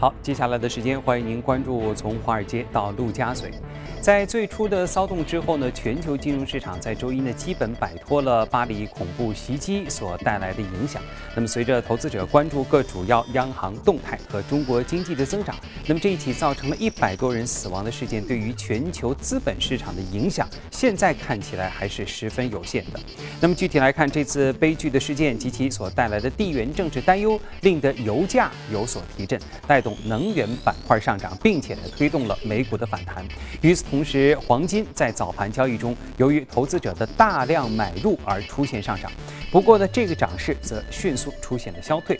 好，接下来的时间，欢迎您关注从华尔街到陆家嘴。在最初的骚动之后呢，全球金融市场在周一呢基本摆脱了巴黎恐怖袭击所带来的影响。那么，随着投资者关注各主要央行动态和中国经济的增长，那么这一起造成了一百多人死亡的事件，对于全球资本市场的影响，现在看起来还是十分有限的。那么具体来看，这次悲剧的事件及其所带来的地缘政治担忧，令得油价有所提振，带动能源板块上涨，并且呢推动了美股的反弹。与此同时，黄金在早盘交易中，由于投资者的大量买入而出现上涨。不过呢，这个涨势则迅速出现了消退。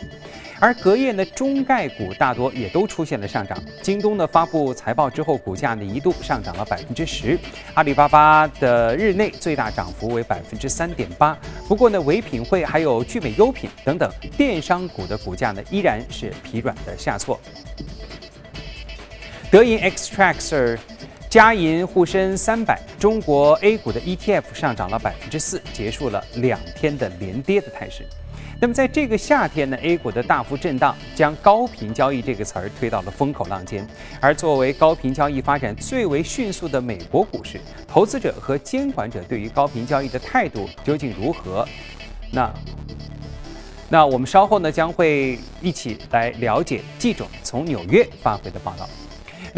而隔夜呢，中概股大多也都出现了上涨。京东呢发布财报之后，股价呢一度上涨了百分之十。阿里巴巴的日内最大涨幅为百分之三点八。不过呢，唯品会还有聚美优品等等电商股的股价呢依然是疲软的下挫。德银 Xtrackers。嘉银沪深三百中国 A 股的 ETF 上涨了百分之四，结束了两天的连跌的态势。那么在这个夏天呢，A 股的大幅震荡将高频交易这个词儿推到了风口浪尖。而作为高频交易发展最为迅速的美国股市，投资者和监管者对于高频交易的态度究竟如何？那那我们稍后呢将会一起来了解记者从纽约发回的报道。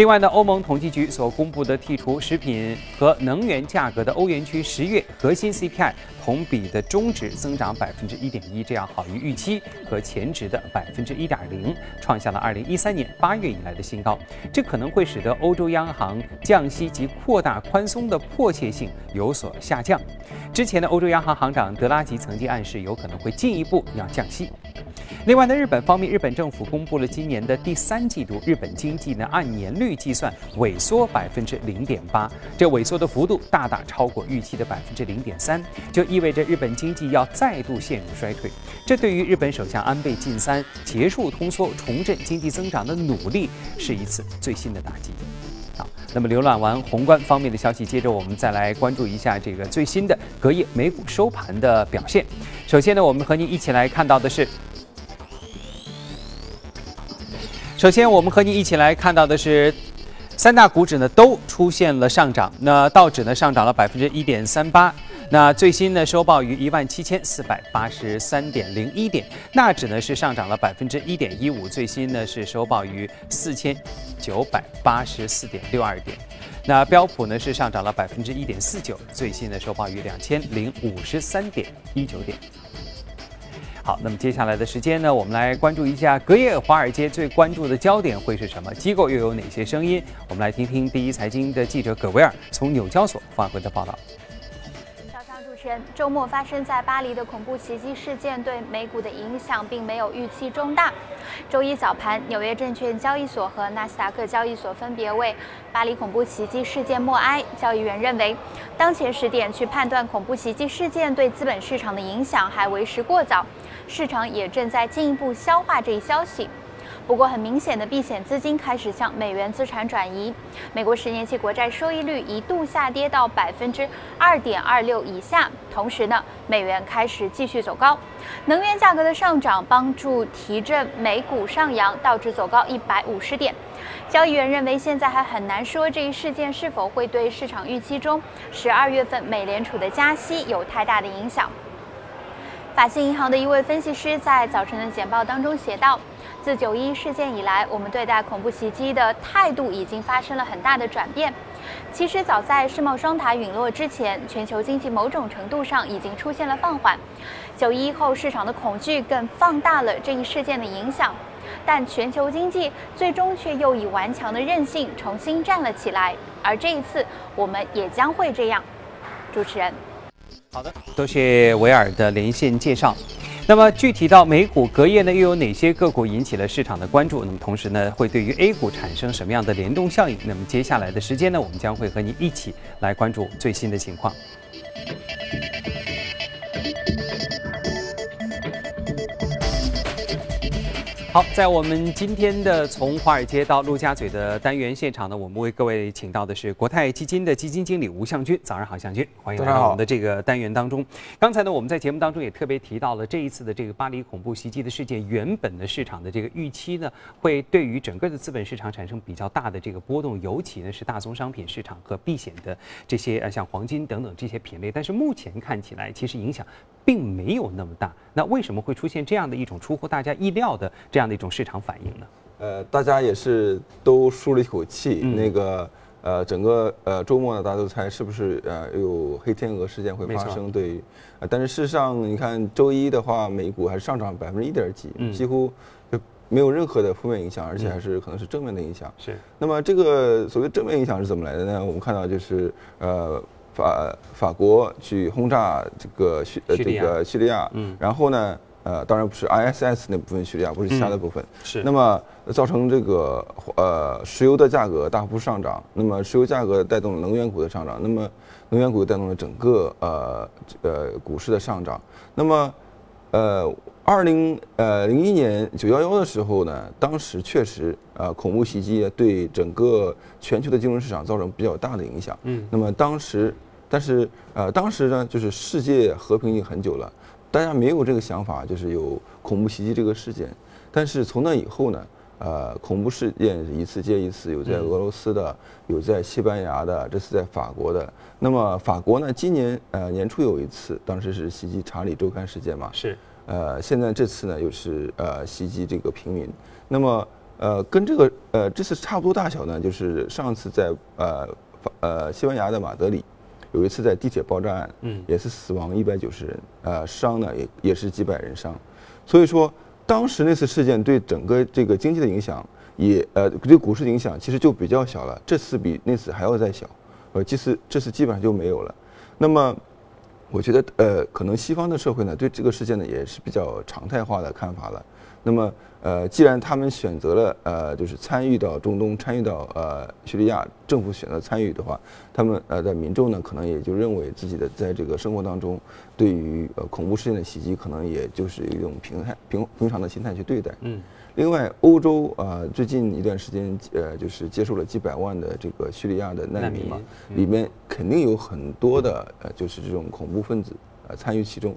另外呢，欧盟统计局所公布的剔除食品和能源价格的欧元区十月核心 CPI 同比的中值增长百分之一点一，这样好于预期和前值的百分之一点零，创下了二零一三年八月以来的新高。这可能会使得欧洲央行降息及扩大宽松的迫切性有所下降。之前的欧洲央行行长德拉吉曾经暗示有可能会进一步要降息。另外呢，日本方面，日本政府公布了今年的第三季度日本经济呢按年率计算萎缩百分之零点八，这萎缩的幅度大大超过预期的百分之零点三，就意味着日本经济要再度陷入衰退。这对于日本首相安倍晋三结束通缩、重振经济增长的努力是一次最新的打击。好，那么浏览完宏观方面的消息，接着我们再来关注一下这个最新的隔夜美股收盘的表现。首先呢，我们和您一起来看到的是。首先，我们和你一起来看到的是，三大股指呢都出现了上涨。那道指呢上涨了百分之一点三八，那最新呢收报于一万七千四百八十三点零一点。纳指呢是上涨了百分之一点一五，最新呢是收报于四千九百八十四点六二点。那标普呢是上涨了百分之一点四九，最新呢收报于两千零五十三点一九点。好，那么接下来的时间呢，我们来关注一下隔夜华尔街最关注的焦点会是什么？机构又有哪些声音？我们来听听第一财经的记者葛维尔从纽交所发回的报道。周末发生在巴黎的恐怖袭击事件对美股的影响并没有预期中大。周一早盘，纽约证券交易所和纳斯达克交易所分别为巴黎恐怖袭击事件默哀。交易员认为，当前时点去判断恐怖袭击事件对资本市场的影响还为时过早。市场也正在进一步消化这一消息，不过很明显的避险资金开始向美元资产转移。美国十年期国债收益率一度下跌到百分之二点二六以下，同时呢，美元开始继续走高。能源价格的上涨帮助提振美股上扬，导致走高一百五十点。交易员认为，现在还很难说这一事件是否会对市场预期中十二月份美联储的加息有太大的影响。法信银行的一位分析师在早晨的简报当中写道：“自九一事件以来，我们对待恐怖袭击的态度已经发生了很大的转变。其实，早在世贸双塔陨落之前，全球经济某种程度上已经出现了放缓。九一后，市场的恐惧更放大了这一事件的影响，但全球经济最终却又以顽强的韧性重新站了起来。而这一次，我们也将会这样。”主持人。好的，多谢维尔的连线介绍。那么具体到美股隔夜呢，又有哪些个股引起了市场的关注？那么同时呢，会对于 A 股产生什么样的联动效应？那么接下来的时间呢，我们将会和您一起来关注最新的情况。好，在我们今天的从华尔街到陆家嘴的单元现场呢，我们为各位请到的是国泰基金的基金经理吴向军。早上好，向军，欢迎来到我们的这个单元当中。刚才呢，我们在节目当中也特别提到了这一次的这个巴黎恐怖袭击的事件，原本的市场的这个预期呢，会对于整个的资本市场产生比较大的这个波动，尤其呢是大宗商品市场和避险的这些呃像黄金等等这些品类。但是目前看起来，其实影响并没有那么大。那为什么会出现这样的一种出乎大家意料的这样的一种市场反应呢？呃，大家也是都舒了一口气。那个呃，整个呃周末呢，大家都猜是不是呃有黑天鹅事件会发生？对。呃，但是事实上，你看周一的话，美股还是上涨百分之一点几，几乎就没有任何的负面影响，而且还是可能是正面的影响。是。那么这个所谓正面影响是怎么来的呢？我们看到就是呃。法法国去轰炸这个叙呃这个叙利亚，嗯，然后呢，呃，当然不是 ISS 那部分叙利亚，不是其他的部分，是。那么造成这个呃石油的价格大幅上涨，那么石油价格带动了能源股的上涨，那么能源股带动了整个呃呃股市的上涨，那么。呃，二零呃零一年九幺幺的时候呢，当时确实呃恐怖袭击对整个全球的金融市场造成比较大的影响。嗯，那么当时，但是呃当时呢，就是世界和平已经很久了，大家没有这个想法，就是有恐怖袭击这个事件。但是从那以后呢，呃恐怖事件一次接一次，有在俄罗斯的，有在西班牙的，这次在法国的。那么法国呢？今年呃年初有一次，当时是袭击查理周刊事件嘛。是。呃，现在这次呢又是呃袭击这个平民。那么呃跟这个呃这次差不多大小呢，就是上次在呃法呃西班牙的马德里有一次在地铁爆炸案，嗯，也是死亡一百九十人，呃伤呢也也是几百人伤。所以说当时那次事件对整个这个经济的影响也呃对股市的影响其实就比较小了。这次比那次还要再小。呃，这次这次基本上就没有了。那么，我觉得呃，可能西方的社会呢，对这个事件呢也是比较常态化的看法了。那么，呃，既然他们选择了呃，就是参与到中东，参与到呃叙利亚，政府选择参与的话，他们呃的民众呢，可能也就认为自己的在这个生活当中，对于呃恐怖事件的袭击，可能也就是一种平态平平常的心态去对待。嗯。另外，欧洲啊，最近一段时间，呃，就是接受了几百万的这个叙利亚的难民嘛，里面肯定有很多的呃，就是这种恐怖分子呃参与其中。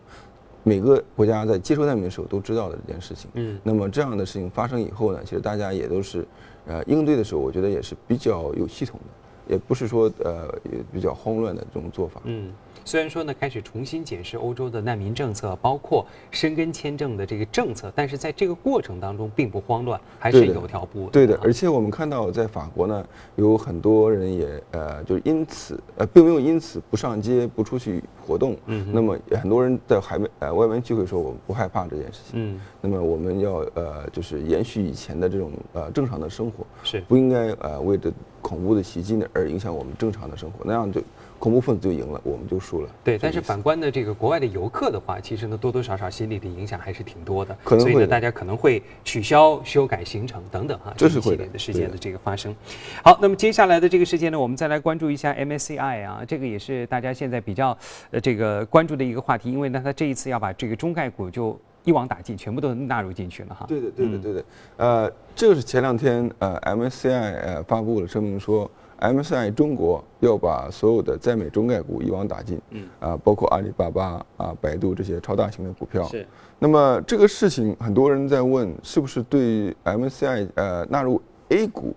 每个国家在接收难民的时候都知道的这件事情。嗯。那么这样的事情发生以后呢，其实大家也都是，呃，应对的时候，我觉得也是比较有系统的，也不是说呃比较慌乱的这种做法。嗯。虽然说呢，开始重新检视欧洲的难民政策，包括申根签证的这个政策，但是在这个过程当中并不慌乱，还是有条不紊。对的，而且我们看到在法国呢，有很多人也呃，就是因此呃，并没有因此不上街、不出去活动。嗯。那么很多人在海外呃外面聚会说，我们不害怕这件事情。嗯。那么我们要呃，就是延续以前的这种呃正常的生活，是不应该呃为这恐怖的袭击呢而影响我们正常的生活，那样就。恐怖分子就赢了，我们就输了。对，但是反观的这个国外的游客的话，其实呢多多少少心理的影响还是挺多的。可能所以呢，大家可能会取消、修改行程等等哈，这是系列的事件的这个发生。好，那么接下来的这个事件呢，我们再来关注一下 MSCI 啊，这个也是大家现在比较呃这个关注的一个话题，因为呢，它这一次要把这个中概股就一网打尽，全部都纳入进去了哈。对的，对的，对的。呃，这个是前两天呃 MSCI 呃发布了声明说。MSCI 中国要把所有的在美中概股一网打尽，嗯啊，包括阿里巴巴啊、百度这些超大型的股票。是。那么这个事情，很多人在问，是不是对 MSCI 呃纳入 A 股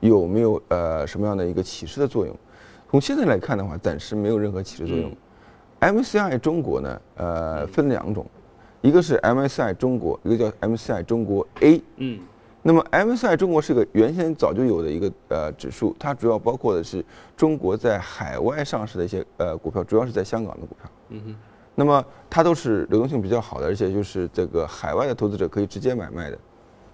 有没有呃什么样的一个启示的作用？从现在来看的话，暂时没有任何启示作用。MSCI 中国呢，呃，分两种，一个是 MSCI 中国，一个叫 MSCI 中国 A。嗯。那么 MSCI 中国是个原先早就有的一个呃指数，它主要包括的是中国在海外上市的一些呃股票，主要是在香港的股票。嗯哼。那么它都是流动性比较好的，而且就是这个海外的投资者可以直接买卖的。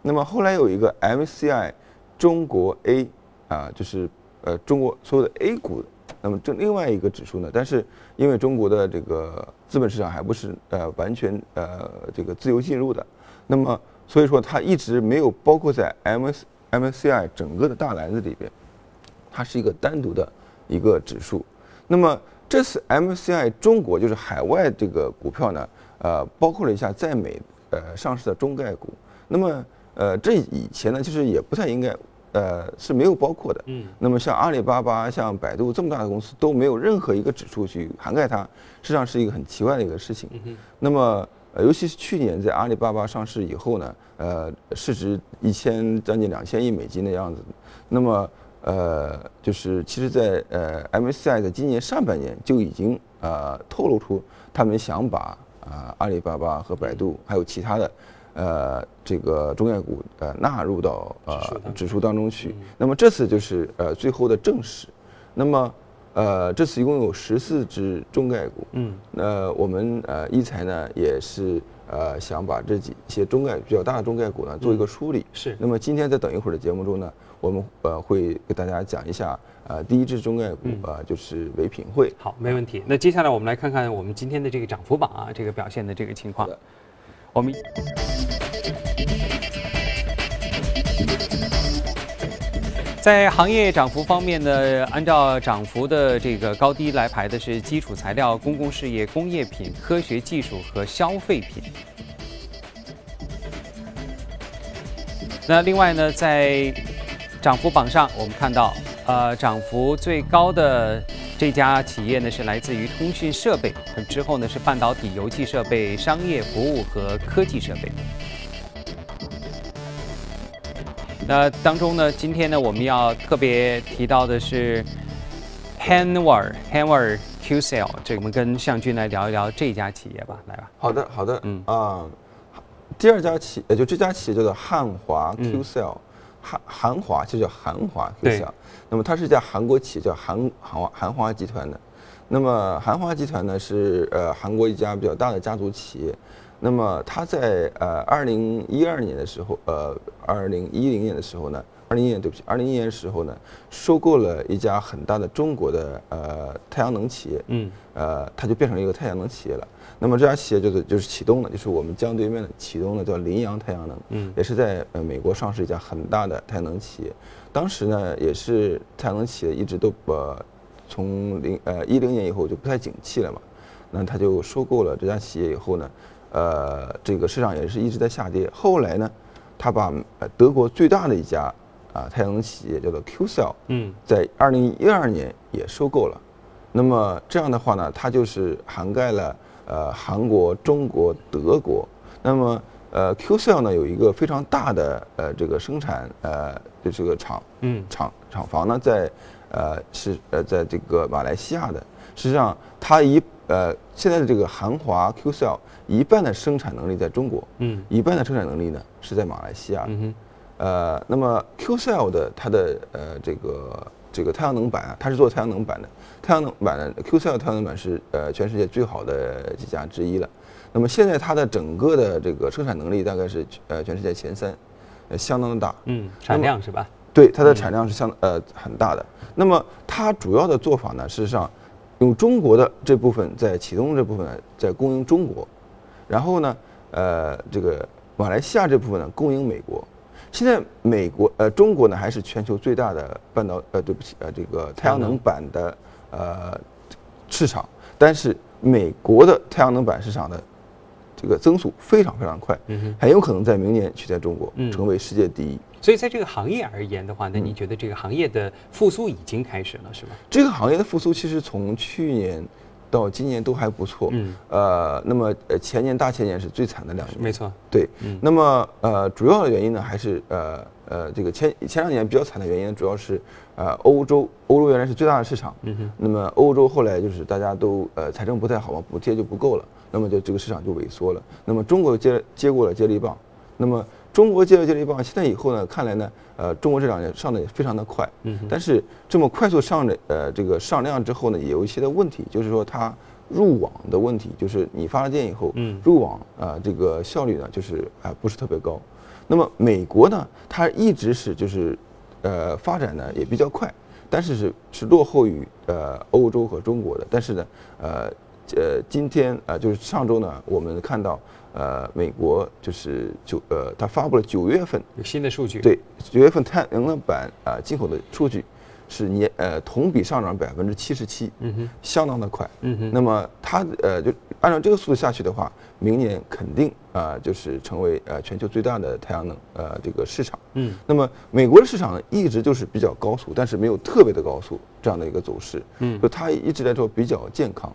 那么后来有一个 MSCI 中国 A 啊，就是呃中国所有的 A 股。那么这另外一个指数呢，但是因为中国的这个资本市场还不是呃完全呃这个自由进入的，那么。所以说，它一直没有包括在 M S M S C I 整个的大篮子里边，它是一个单独的一个指数。那么这次 M S C I 中国就是海外这个股票呢，呃，包括了一下在美呃上市的中概股。那么呃，这以前呢，其实也不太应该，呃，是没有包括的。嗯，那么像阿里巴巴、像百度这么大的公司都没有任何一个指数去涵盖它，实际上是一个很奇怪的一个事情。那么，呃，尤其是去年在阿里巴巴上市以后呢，呃，市值一千将近两千亿美金的样子。那么，呃，就是其实，在呃 MSCI 在今年上半年就已经呃透露出他们想把啊阿里巴巴和百度还有其他的呃这个中概股呃纳入到呃指数当中去。那么这次就是呃最后的证实。那么呃这次一共有十四只中概股。嗯。那我们呃一财呢也是呃想把这几些中概比较大的中概股呢做一个梳理。是。那么今天在等一会儿的节目中呢，我们呃会给大家讲一下呃第一只中概股呃就是唯品会。好，没问题。那接下来我们来看看我们今天的这个涨幅榜啊，这个表现的这个情况。我们在行业涨幅方面呢，按照涨幅的这个高低来排的是基础材料、公共事业、工业品、科学技术和消费品。那另外呢，在涨幅榜上，我们看到，呃，涨幅最高的。这家企业呢是来自于通讯设备，之后呢是半导体、油气设备、商业服务和科技设备。那当中呢，今天呢我们要特别提到的是 Hanwha Hanwha QCell，这个我们跟向军来聊一聊这家企业吧，来吧。好的，好的，嗯啊，第二家企业就这家企业叫做汉华 QCell。韩韩华就叫韩华 QCell，那么它是一家韩国企业，叫韩韩华韩华集团的。那么韩华集团呢是呃韩国一家比较大的家族企业。那么他在呃二零一二年的时候，呃二零一零年的时候呢，二零一年对不起，二零一年的时候呢，收购了一家很大的中国的呃太阳能企业。嗯。呃，它就变成一个太阳能企业了。那么这家企业就是就是启动了，就是我们江对面的启动了，叫羚羊太阳能，嗯，也是在呃美国上市一家很大的太阳能企业。当时呢，也是太阳能企业一直都呃从零呃一零年以后就不太景气了嘛，那他就收购了这家企业以后呢，呃，这个市场也是一直在下跌。后来呢，他把呃德国最大的一家啊太阳能企业叫做 QCell，嗯，在二零一二年也收购了。那么这样的话呢，它就是涵盖了。呃，韩国、中国、德国，那么呃，QCell 呢有一个非常大的呃这个生产呃就这个厂，嗯，厂厂房呢在呃是呃在这个马来西亚的。实际上，它一呃现在的这个韩华 QCell 一半的生产能力在中国，嗯，一半的生产能力呢是在马来西亚。嗯哼，呃，那么 QCell 的它的呃这个。这个太阳能板啊，它是做太阳能板的。太阳能板的 QCell 太阳能板是呃全世界最好的几家之一了。那么现在它的整个的这个生产能力大概是呃全世界前三，呃相当的大。嗯，产量是吧？对，它的产量是相呃很大的。那么它主要的做法呢，事实上用中国的这部分在启动这部分在供应中国，然后呢呃这个马来西亚这部分呢供应美国。现在美国呃中国呢还是全球最大的半导呃对不起呃这个太阳能板的呃市场，但是美国的太阳能板市场呢这个增速非常非常快，很有可能在明年取代中国成为世界第一。所以在这个行业而言的话，那你觉得这个行业的复苏已经开始了是吗？这个行业的复苏其实从去年。到今年都还不错，嗯，呃，那么呃前年大前年是最惨的两年，没错，对，嗯，那么呃主要的原因呢，还是呃呃这个前前两年比较惨的原因，主要是呃欧洲，欧洲原来是最大的市场，嗯哼，那么欧洲后来就是大家都呃财政不太好嘛，补贴就不够了，那么就这个市场就萎缩了，那么中国接接过了接力棒，那么。中国接了接力棒，现在以后呢，看来呢，呃，中国这两年上的也非常的快，嗯，但是这么快速上的呃这个上量之后呢，也有一些的问题，就是说它入网的问题，就是你发了电以后，嗯，入网啊这个效率呢就是啊不是特别高。那么美国呢，它一直是就是呃发展呢也比较快，但是是是落后于呃欧洲和中国的。但是呢，呃呃今天啊就是上周呢，我们看到。呃，美国就是九呃，它发布了九月份有新的数据。对，九月份太阳能板啊进口的数据，是年呃同比上涨百分之七十七，嗯哼，相当的快。嗯哼那么它呃就按照这个速度下去的话，明年肯定啊、就是成为呃全球最大的太阳能呃这个市场。嗯，那么美国的市场呢，一直就是比较高速，但是没有特别的高速这样的一个走势。嗯就它一直来说比较健康。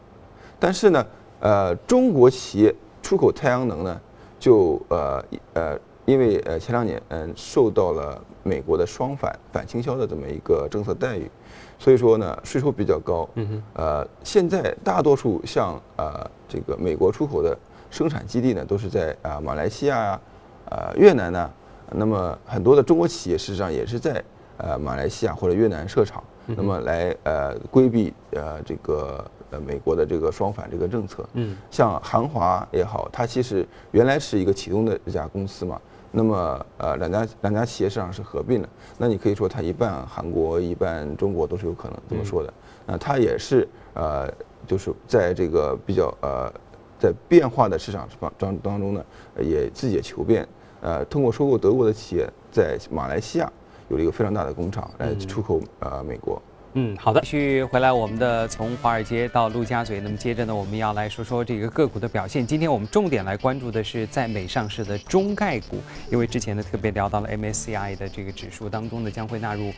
但是呢，呃，中国企业出口太阳能呢，就呃呃，因为呃前两年嗯、受到了美国的双反反倾销的这么一个政策待遇，所以说呢税收比较高。嗯哼，呃，现在大多数像呃这个美国出口的生产基地呢，都是在啊、马来西亚呀、呃越南呐、那么很多的中国企业事实上也是在呃马来西亚或者越南设厂，那么来呃规避呃这个呃美国的这个双反这个政策。嗯，像韩华也好，它其实原来是一个启动的一家公司嘛，那么呃两家两家企业市场是合并了，那你可以说它一半韩国一半中国都是有可能这么说的。那它也是呃就是在这个比较呃在变化的市场当当当中呢，呃也自己也求变，呃通过收购德国的企业，在马来西亚有了一个非常大的工厂来出口呃美国。嗯，好的，继续回来我们的从华尔街到陆家嘴，那么接着呢，我们要来说说这个个股的表现。今天我们重点来关注的是在美上市的中概股，因为之前呢特别聊到了 MSCI 的这个指数当中呢将会纳入。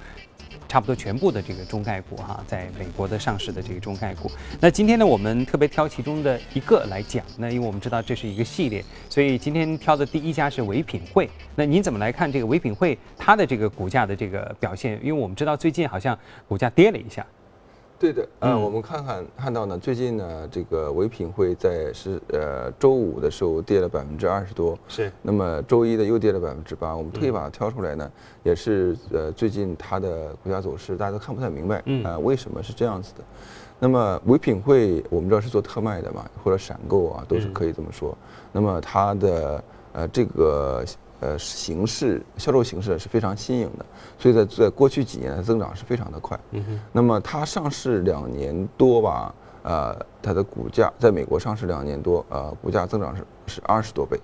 差不多全部的这个中概股哈，在美国的上市的这个中概股。那今天呢，我们特别挑其中的一个来讲。那因为我们知道这是一个系列，所以今天挑的第一家是唯品会。那您怎么来看这个唯品会它的这个股价的这个表现？因为我们知道最近好像股价跌了一下。对的，呃，嗯我们看看看到呢，最近呢，这个唯品会在是呃周五的时候跌了百分之二十多，是，那么周一的又跌了百分之八。我们特意把它挑出来呢，也是呃最近它的股价走势大家都看不太明白，嗯呃为什么是这样子的？那么唯品会我们知道是做特卖的嘛，或者闪购啊，都是可以这么说。那么它的呃这个呃形式销售形式是非常新颖的，所以在在过去几年的增长是非常的快。嗯哼，那么它上市两年多吧，呃，它的股价在美国上市两年多，呃，股价增长是是二十多倍，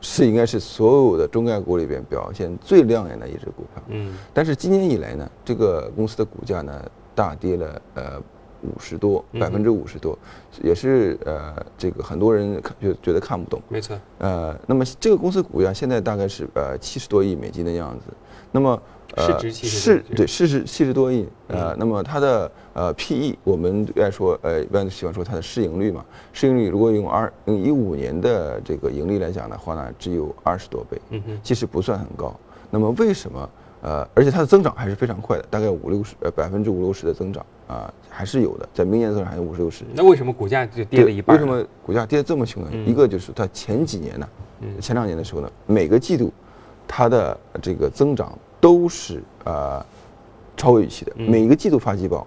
是应该是所有的中概股里边表现最亮眼的一只股票。嗯但是今年以来呢，这个公司的股价呢大跌了呃五十多，嗯百分之五十多，也是呃这个很多人看觉觉得看不懂。没错，呃，那么这个公司股价现在大概是呃七十多亿美金的样子，那么市值70多是对市值七十多亿，呃嗯，那么它的呃 PE 我们爱说呃一般喜欢说它的市盈率嘛，市盈率如果用二用一五年的这个盈利来讲的话呢，只有二十多倍，嗯哼，其实不算很高。那么为什么？呃，而且它的增长还是非常快的，大概五六十呃百分之五六十的增长啊、还是有的，在明年增长还有五十六十。那为什么股价就跌了一半？为什？么股价跌得这么凶呢？嗯一个就是它前几年呢，嗯前两年的时候呢，每个季度它的这个增长都是呃超越预期的，嗯每一个季度发季报。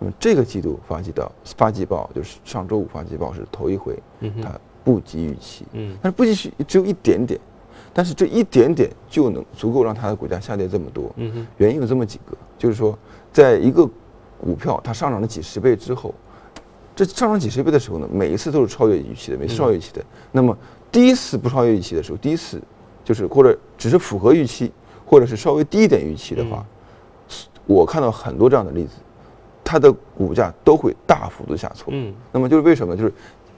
那么这个季度发季报发季报就是上周五发季报是头一回，嗯它不及预期，嗯但是不及预期只有一点点，但是这一点点就能足够让它的股价下跌这么多。嗯，原因有这么几个，就是说，在一个股票它上涨了几十倍之后，这上涨几十倍的时候呢，每一次都是超越预期的，每次超越预期的。那么第一次不超越预期的时候，第一次就是或者只是符合预期，或者是稍微低一点预期的话，我看到很多这样的例子，它的股价都会大幅度下挫。嗯那么就是为什么？就是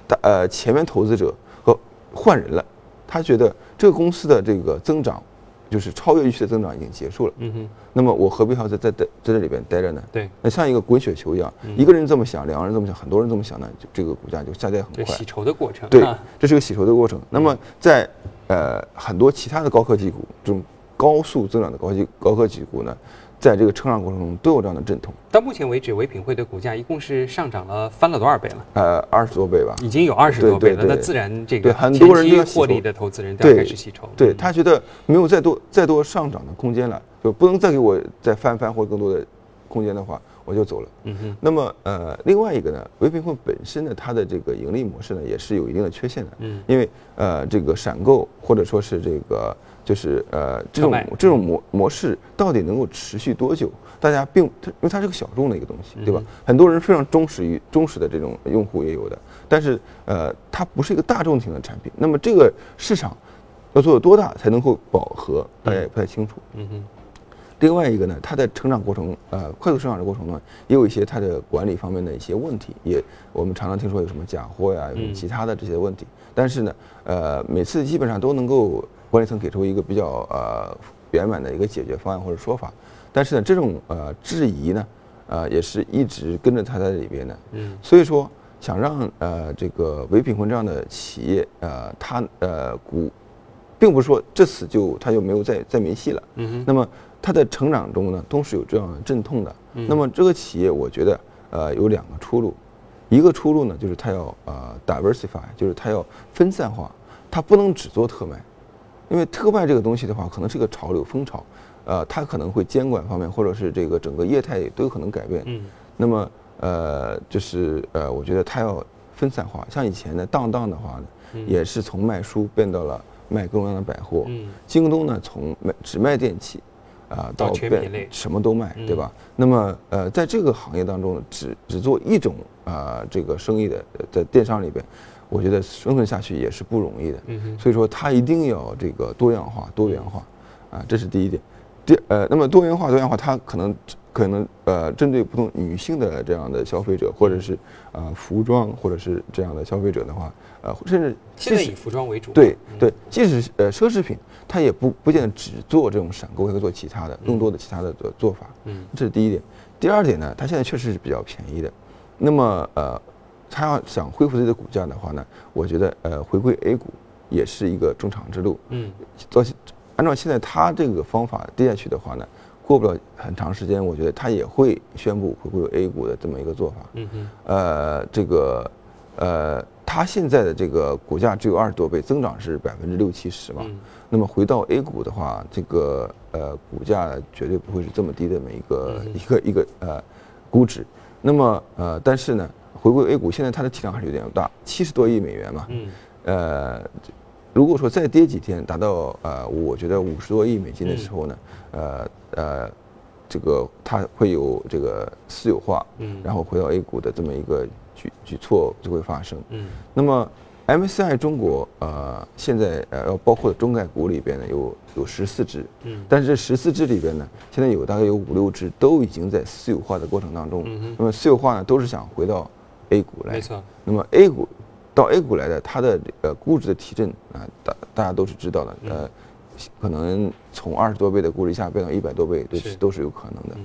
大呃前面投资者和换人了，他觉得这个公司的这个增长，就是超越预期的增长已经结束了。嗯哼，那么我何必还要在在在在这里边待着呢？对那像一个滚雪球一样，嗯一个人这么想，两个人这么想，很多人这么想呢，就这个股价就下跌很快这洗。筹的过程。对啊，这是个洗筹的过程。那么在呃很多其他的高科技股，这种高速增长的高技高科技股呢，在这个成长过程中都有这样的阵痛，到目前为止，唯品会的股价一共是上涨了翻了多少倍了？呃二十多倍吧。已经有二十多倍了，对对对那自然这对个很多人获利的投资人都要对开始吸筹。对嗯他觉得没有再多再多上涨的空间了，就不能再给我再翻番或者更多的空间的话，我就走了。嗯哼，那么呃，另外一个呢，唯品会本身呢，它的这个盈利模式呢，也是有一定的缺陷的。嗯因为呃，这个闪购或者说是这个就是呃这种这种模模式到底能够持续多久？大家并它因为它是个小众的一个东西，对吧嗯？很多人非常忠实于忠实的这种用户也有的，但是呃，它不是一个大众型的产品。那么这个市场要做有多大才能够饱和，大家也不太清楚。嗯哼，另外一个呢，它在成长过程，呃，快速成长的过程中，也有一些它的管理方面的一些问题，也我们常常听说有什么假货呀，有什么其他的这些问题。但是呢，呃，每次基本上都能够管理层给出一个比较呃圆满的一个解决方案或者说法。但是呢，这种呃质疑呢，呃，也是一直跟着它在里边的。嗯。所以说，想让呃这个唯品会这样的企业，呃，它呃股，并不是说这次就他就没有再再没戏了。嗯哼。那么。它的成长中呢，都是有这样的阵痛的。嗯那么这个企业，我觉得呃有两个出路，一个出路呢就是它要呃 diversify，就是它要分散化，它不能只做特卖，因为特卖这个东西的话，可能是个潮流风潮，呃，它可能会监管方面或者是这个整个业态都有可能改变。嗯。那么呃就是呃，我觉得它要分散化，像以前的当当的话呢，也是从卖书变到了卖各种各样的百货。嗯。京东呢，从卖只卖电器。啊，到变什么都卖，对吧？那么，呃，在这个行业当中，只只做一种啊这个生意的，在电商里边，我觉得生存下去也是不容易的。嗯所以说，它一定要这个多样化、多元化，啊，这是第一点。第呃，那么多元化、多样化，它可能可能呃，针对不同女性的这样的消费者，或者是啊服装，或者是这样的消费者的话，呃，甚至现在以服装为主。对对，即使呃奢侈品。它也不不见得只做这种闪购，还会做其他的更多的其他的做做法。嗯，这是第一点。第二点呢，它现在确实是比较便宜的。那么呃，它要想恢复自己的股价的话呢，我觉得呃回归 A 股也是一个中长之路。嗯，到按照现在它这个方法跌下去的话呢，过不了很长时间，我觉得它也会宣布回归 A 股的这么一个做法。呃，这个呃，它现在的这个股价只有二十多倍，增长是百分之六七十嘛。那么回到 A 股的话，这个呃股价绝对不会是这么低的每一个一个一个呃估值。那么呃，但是呢，回归 A 股现在它的体量还是有点大，七十多亿美元嘛。嗯。呃，如果说再跌几天，达到呃我觉得五十多亿美金的时候呢，呃呃，这个它会有这个私有化，嗯，然后回到 A 股的这么一个举举措就会发生。嗯。那么。MSCI 中国呃，现在呃要包括的中概股里边呢，有有十四只，嗯，但是这十四只里边呢，现在有大概有五六只都已经在私有化的过程当中，嗯那么私有化呢，都是想回到 A 股来，没错。那么 A 股到 A 股来的，它的呃估值的提振啊，大大家都是知道的，呃，可能从二十多倍的估值一下变到一百多倍，都是都是有可能的。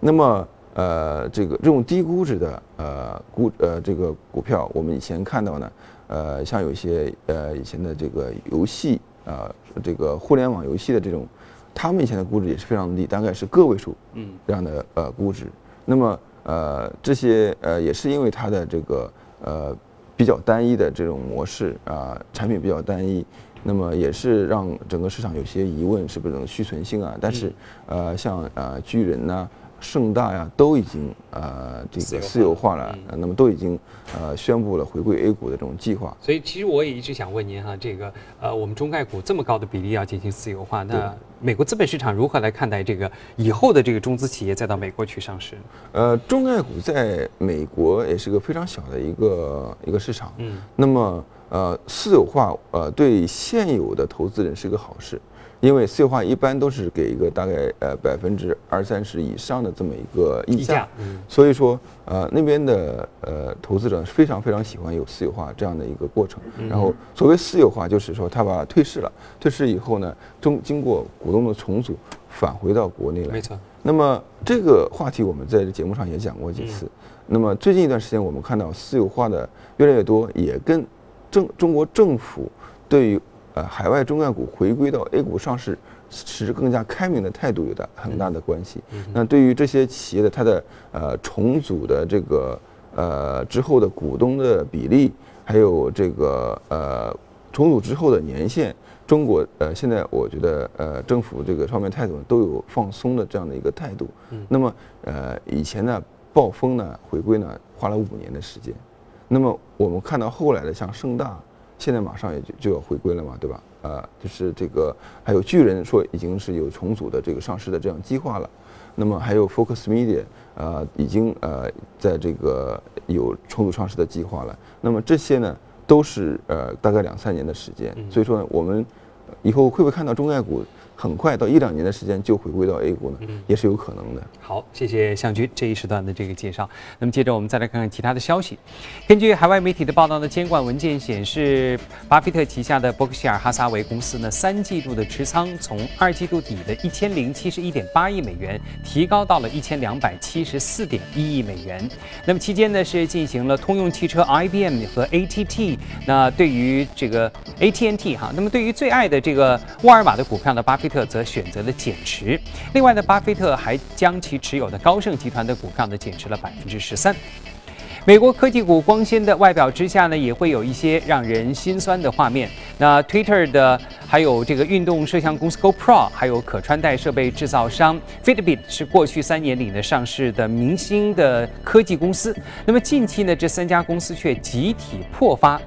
那么呃，这个这种低估值的呃股呃这个股票，我们以前看到呢。呃，像有一些呃以前的这个游戏啊，这个互联网游戏的这种，他们以前的估值也是非常低，大概是个位数，嗯，这样的呃估值。那么呃这些呃也是因为它的这个呃比较单一的这种模式啊，产品比较单一，那么也是让整个市场有些疑问，是不是能续存性啊？但是呃像呃巨人呐。盛大呀，都已经呃这个私有化了，那么都已经呃宣布了回归 A 股的这种计划。所以其实我也一直想问您哈，这个呃我们中概股这么高的比例要进行私有化，那美国资本市场如何来看待这个以后的这个中资企业再到美国去上市？呃，中概股在美国也是个非常小的一个一个市场，嗯，那么呃私有化呃对现有的投资人是一个好事。因为私有化一般都是给一个大概呃百分之二三十以上的这么一个溢价，所以说呃那边的呃投资者非常非常喜欢有私有化这样的一个过程。然后所谓私有化就是说他把退市了，退市以后呢，中经过股东的重组返回到国内来。没错。那么这个话题我们在节目上也讲过几次。那么最近一段时间我们看到私有化的越来越多，也跟政中国政府对于。呃，海外中概股回归到 A 股上市，持更加开明的态度有的很大的关系。那对于这些企业的它的呃重组的这个呃之后的股东的比例，还有这个呃重组之后的年限，中国呃现在我觉得呃政府这个方面态度都有放松的这样的一个态度。那么呃以前呢暴风呢回归呢花了五年的时间，那么我们看到后来的像盛大。现在马上也就就要回归了嘛，对吧？呃，就是这个还有巨人说已经是有重组的这个上市的这样计划了，那么还有 Focus Media，呃，已经呃在这个有重组上市的计划了。那么这些呢，都是呃大概两三年的时间。所以说呢，我们以后会不会看到中概股很快到一两年的时间就回归到 A 股呢，也是有可能的。好，谢谢向军这一时段的这个介绍。那么接着我们再来看看其他的消息。根据海外媒体的报道呢，监管文件显示，巴菲特旗下的伯克希尔哈撒韦公司呢，三季度的持仓从二季度底的一千零七十一点八亿美元提高到了一千两百七十四点一亿美元。那么期间呢是进行了通用汽车、IBM 和 ATT。那对于这个 AT&T 哈，那么对于最爱的这个沃尔玛的股票呢，巴菲特则选择了减持。另外呢，巴菲特还将其持有的高盛集团的股票呢减持了百分之十三。美国科技股光鲜的外表之下呢，也会有一些让人心酸的画面。那 Twitter 的，还有这个运动摄像公司 GoPro，还有可穿戴设备制造商 Fitbit，是过去三年里呢上市的明星的科技公司。那么近期呢，这三家公司却集体破发。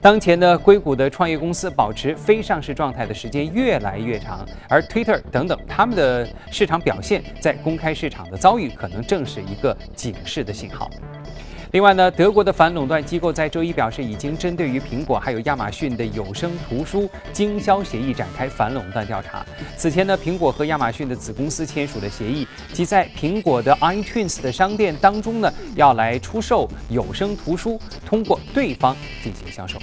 当前呢，硅谷的创业公司保持非上市状态的时间越来越长，而 Twitter 等等他们的市场表现，在公开市场的遭遇，可能正是一个警示的信号。另外呢，德国的反垄断机构在周一表示，已经针对于苹果还有亚马逊的有声图书经销协议展开反垄断调查。此前呢，苹果和亚马逊的子公司签署的协议，即在苹果的 iTunes 的商店当中呢，要来出售有声图书，通过对方进行销售。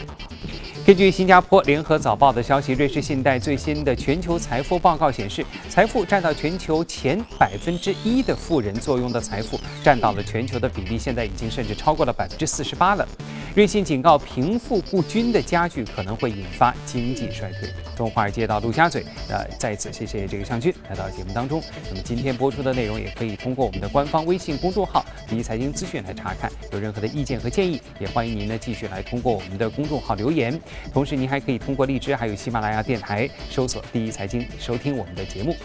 根据新加坡联合早报的消息，瑞士信贷最新的全球财富报告显示，财富占到全球前百分之一的富人作用的财富占到了全球的比例，现在已经甚至超过了百分之四十八了。瑞信警告，贫富不均的加剧可能会引发经济衰退。从华尔街到陆家嘴，呃，再次谢谢这个向军来到节目当中。那么今天播出的内容也可以通过我们的官方微信公众号“第一财经资讯”来查看。有任何的意见和建议，也欢迎您呢继续来通过我们的公众号留言。同时，您还可以通过荔枝还有喜马拉雅电台搜索“第一财经”收听我们的节目。